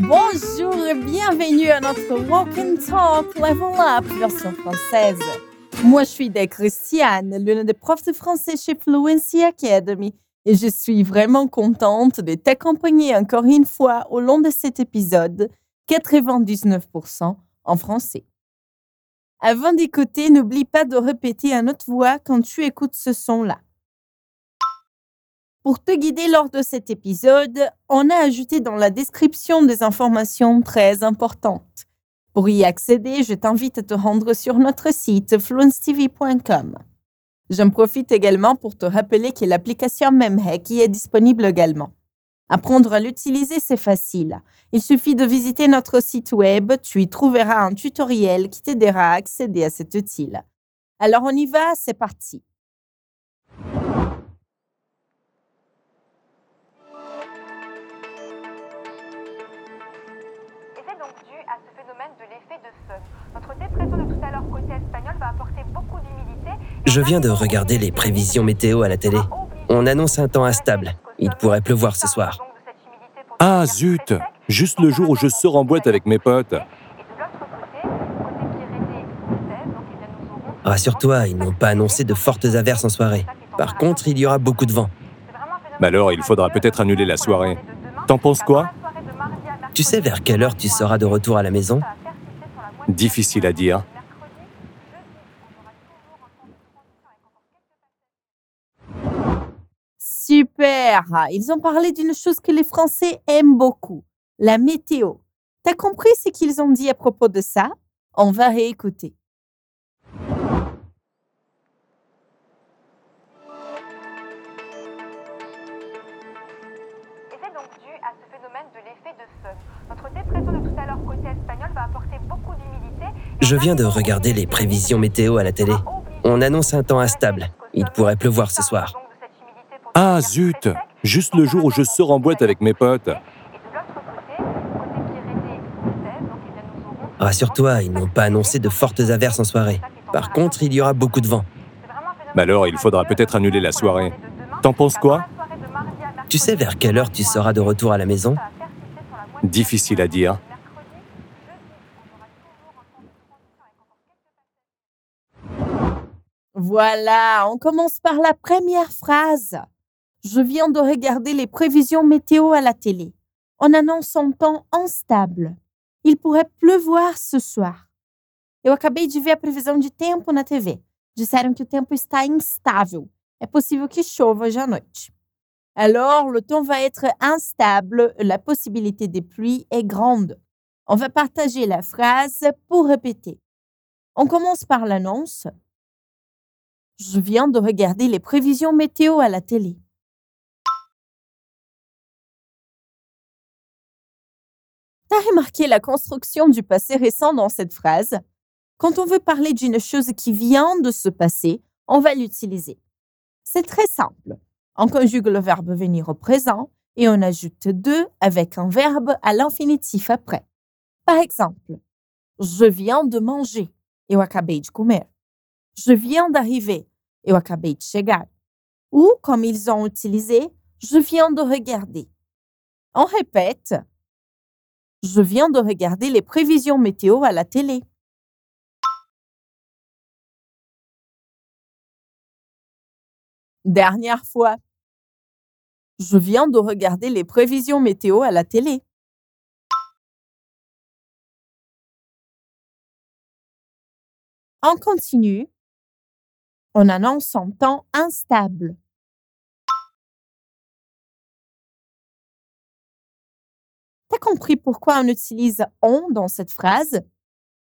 Bonjour et bienvenue à notre Walk and Talk Level Up version française. Moi, je suis Christiane, l'une des profs de français chez Fluency Academy, et je suis vraiment contente de t'accompagner encore une fois au long de cet épisode 99% en français. Avant d'écouter, n'oublie pas de répéter à notre voix quand tu écoutes ce son-là. Pour te guider lors de cet épisode, on a ajouté dans la description des informations très importantes. Pour y accéder, je t'invite à te rendre sur notre site fluencetv.com. J'en profite également pour te rappeler que l'application Memhack y est disponible également. Apprendre à l'utiliser, c'est facile. Il suffit de visiter notre site web, tu y trouveras un tutoriel qui t'aidera à accéder à cet outil. Alors on y va, c'est parti. Côté espagnol va apporter beaucoup d'humidité. Je viens de regarder les prévisions météo à la télé. On annonce un temps instable. Il pourrait pleuvoir ce soir. Ah zut Juste le jour où je sors en boîte avec mes potes. Et de l'autre côté, côté Pyrénées françaises, donc eh Rassure-toi, ils n'ont pas annoncé de fortes averses en soirée. Par contre, il y aura beaucoup de vent. Bah alors, il faudra peut-être annuler la soirée. T'en penses quoi Tu sais vers quelle heure tu seras de retour à la maison Difficile à dire. mercredi, jeudi, on aura toujours un temps de transition avec encore quelques passages. Super Ils ont parlé d'une chose que les Français aiment beaucoup, la météo. T'as compris ce qu'ils ont dit à propos de ça? On va réécouter. Et c'est donc dû à ce phénomène de l'effet de feu. Notre dépression de tout à l'heure côté espagnol va apporter beaucoup d'humidité. Je viens de regarder les prévisions météo à la télé. On annonce un temps instable. Il pourrait pleuvoir ce soir. Ah zut. Juste le jour où je sors en boîte avec mes potes. Rassure-toi, ils n'ont pas annoncé de fortes averses en soirée. Par contre, il y aura beaucoup de vent. Bah alors, il faudra peut-être annuler la soirée. T'en penses quoi Tu sais vers quelle heure tu seras de retour à la maison Difficile à dire. Voilà, on commence par la première phrase. Je viens de regarder les prévisions météo à la télé. On annonce un temps instable. Il pourrait pleuvoir ce soir. Eu acabei de ver a previsão de tempo na TV. Disseram que o tempo está instável. É possível que chova hoje à noite. Alors, le temps va être instable, la possibilité de pluie est grande. On va partager la phrase pour répéter. On commence par l'annonce. Je viens de regarder les prévisions météo à la télé. Remarqué la construction du passé récent dans cette phrase Quand on veut parler d'une chose qui vient de se passer, on va l'utiliser. C'est très simple. On conjugue le verbe venir au présent et on ajoute de avec un verbe à l'infinitif après. Par exemple, je viens de manger. Eu acabei de comer. Je viens d'arriver. Eu acabei de chegar. Ou, comme ils ont utilisé, je viens de regarder. On répète. Je viens de regarder les prévisions météo à la télé. Dernière fois. Je viens de regarder les prévisions météo à la télé. On continue. On annonce un temps instable. Compris pourquoi on utilise on dans cette phrase?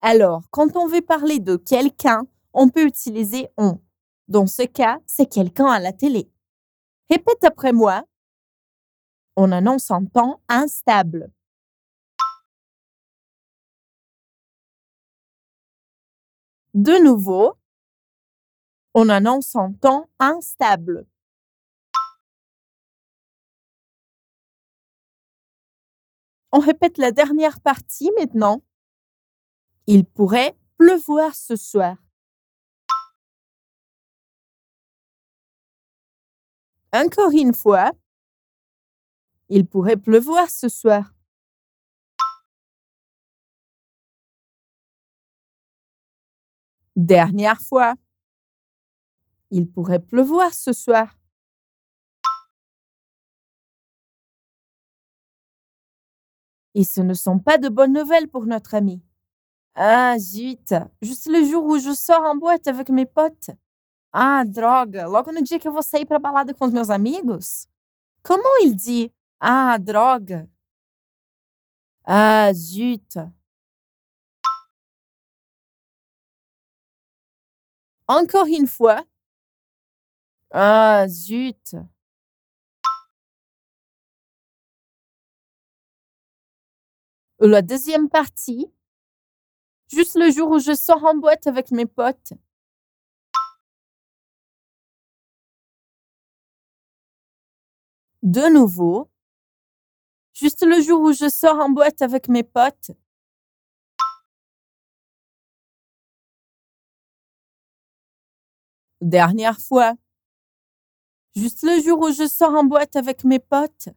Alors, quand on veut parler de quelqu'un, on peut utiliser on. Dans ce cas, c'est quelqu'un à la télé. Répète après moi. On annonce un temps instable. De nouveau, on annonce un temps instable. On répète la dernière partie maintenant. Il pourrait pleuvoir ce soir. Encore une fois, Il pourrait pleuvoir ce soir. Dernière fois. Il pourrait pleuvoir ce soir. Et ce ne sont pas de bonnes nouvelles pour notre ami. Ah, zut! Juste le jour où je sors en boîte avec mes potes. Ah, droga! Logo no dia que eu vou sair pra balada com os meus amigos? Comment il dit? Ah, droga? Ah, zut! Encore une fois. Ah, zut! La deuxième partie. Juste le jour où je sors en boîte avec mes potes. De nouveau. Juste le jour où je sors en boîte avec mes potes. Dernière fois. Juste le jour où je sors en boîte avec mes potes.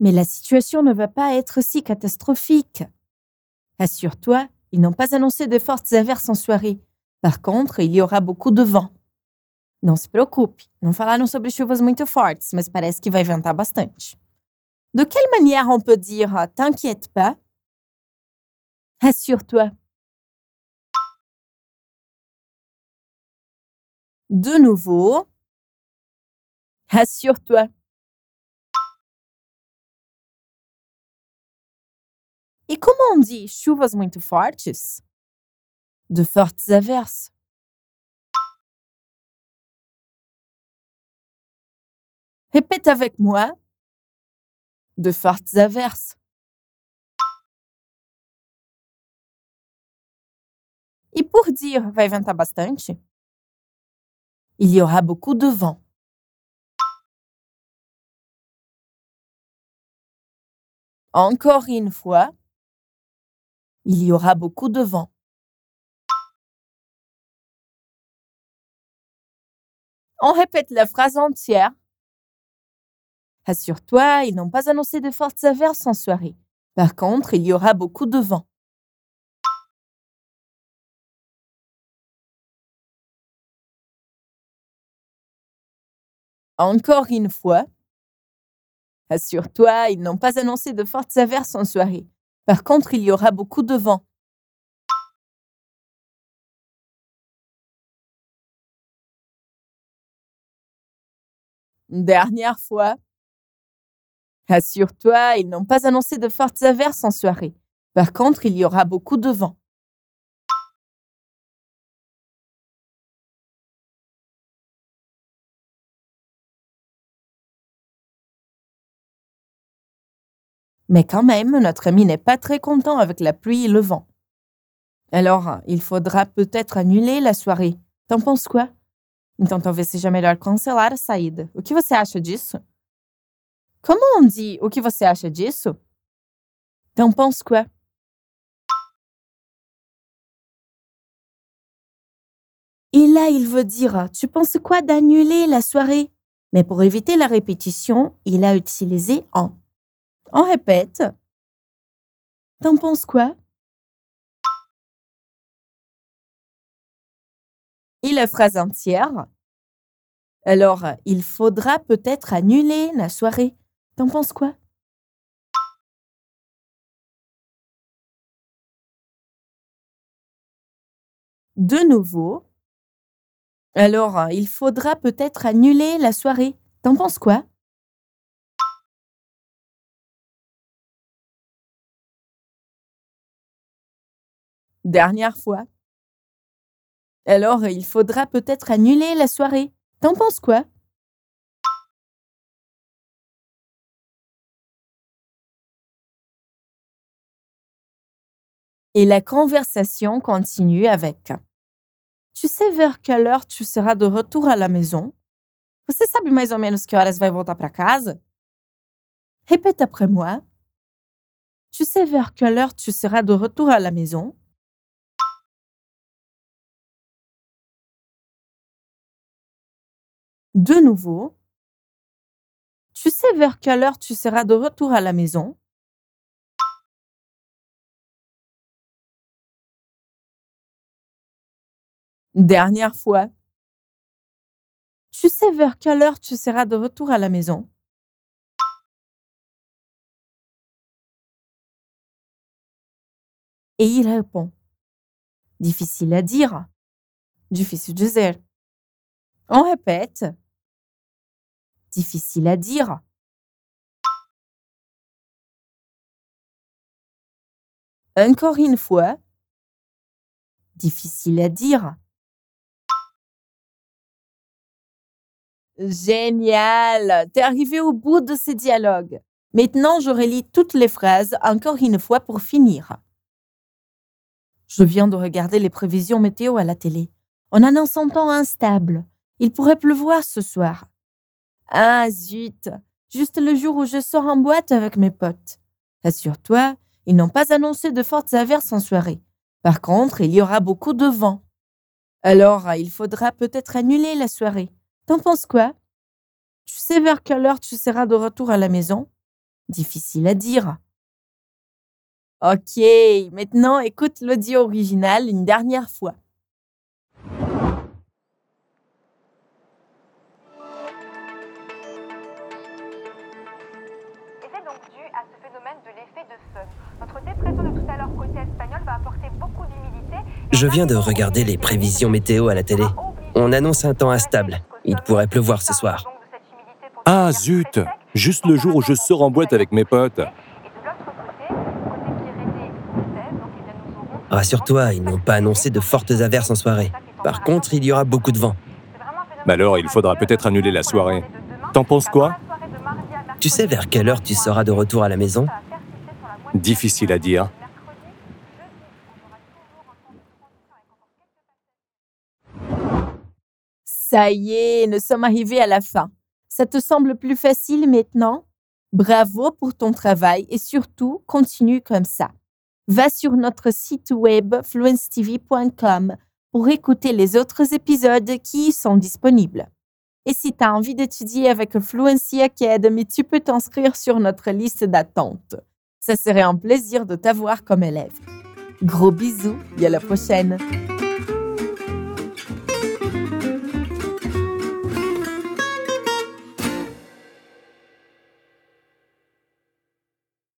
Mais la situation ne va pas être si catastrophique. Assure-toi, ils n'ont pas annoncé de fortes averses en soirée. Par contre, il y aura beaucoup de vent. Não se preocupe, não falaram sobre chuvas muito fortes, mas parece que vai ventar bastante. De quelle manière on peut dire ah, t'inquiète pas? Assure-toi. De nouveau. Assure-toi. E como on dit chuvas muito fortes? De fortes averses. Répète avec moi. De fortes averses. E por dire vai ventar bastante? Il y aura beaucoup de vent. Encore une fois. Il y aura beaucoup de vent. On répète la phrase entière. Assure-toi, ils n'ont pas annoncé de fortes averses en soirée. Par contre, il y aura beaucoup de vent. Encore une fois. Assure-toi, ils n'ont pas annoncé de fortes averses en soirée. Par contre, il y aura beaucoup de vent. Dernière fois. Assure-toi, ils n'ont pas annoncé de fortes averses en soirée. Par contre, il y aura beaucoup de vent. Mais quand même, notre ami n'est pas très content avec la pluie et le vent. Alors, il faudra peut-être annuler la soirée. T'en penses quoi? Então talvez seja melhor cancelar a saída. O que você acha disso? Comment on dit o que você acha disso? T'en penses quoi? Et là, il veut dire Tu penses quoi d'annuler la soirée? Mais pour éviter la répétition, il a utilisé en. On répète. T'en penses quoi? Et la phrase entière. Alors, il faudra peut-être annuler la soirée. T'en penses quoi? De nouveau. Alors, il faudra peut-être annuler la soirée. T'en penses quoi? Dernière fois. Alors, il faudra peut-être annuler la soirée. T'en penses quoi? Et la conversation continue avec Tu sais vers quelle heure tu seras de retour à la maison? Você sabe mais ou menos que horas vai voltar para casa? Répète après moi. Tu sais vers quelle heure tu seras de retour à la maison? De nouveau. Tu sais vers quelle heure tu seras de retour à la maison? Dernière fois. Tu sais vers quelle heure tu seras de retour à la maison? Et il répond. Difficile à dire. Difícil dizer. On répète. Difficile à dire. Encore une fois. Difficile à dire. Génial! T'es arrivé au bout de ces dialogues. Maintenant, je relis toutes les phrases encore une fois pour finir. Je viens de regarder les prévisions météo à la télé. On annonce un temps instable. Il pourrait pleuvoir ce soir. Ah, zut! Juste le jour où je sors en boîte avec mes potes. Assure-toi, ils n'ont pas annoncé de fortes averses en soirée. Par contre, il y aura beaucoup de vent. Alors, il faudra peut-être annuler la soirée. T'en penses quoi? Tu sais vers quelle heure tu seras de retour à la maison? Difficile à dire. Ok, maintenant écoute l'audio original une dernière fois. Je viens de regarder les prévisions météo à la télé. On annonce un temps instable. Il pourrait pleuvoir ce soir. Ah zut. Juste le jour où je sors en boîte avec mes potes. Rassure-toi, ils n'ont pas annoncé de fortes averses en soirée. Par contre, il y aura beaucoup de vent. Bah alors, il faudra peut-être annuler la soirée. T'en penses quoi? Tu sais vers quelle heure tu seras de retour à la maison? Difficile à dire. mercredi, jeudi, on aura toujours un temps de transition avec encore quelques passages. Ça y est, nous sommes arrivés à la fin. Ça te semble plus facile maintenant? Bravo pour ton travail et surtout, continue comme ça. Va sur notre site web fluencetv.com pour écouter les autres épisodes qui y sont disponibles. Et si tu as envie d'étudier avec Fluency Academy, tu peux t'inscrire sur notre liste d'attente. Ça serait un plaisir de t'avoir comme élève. Gros bisous et à la prochaine!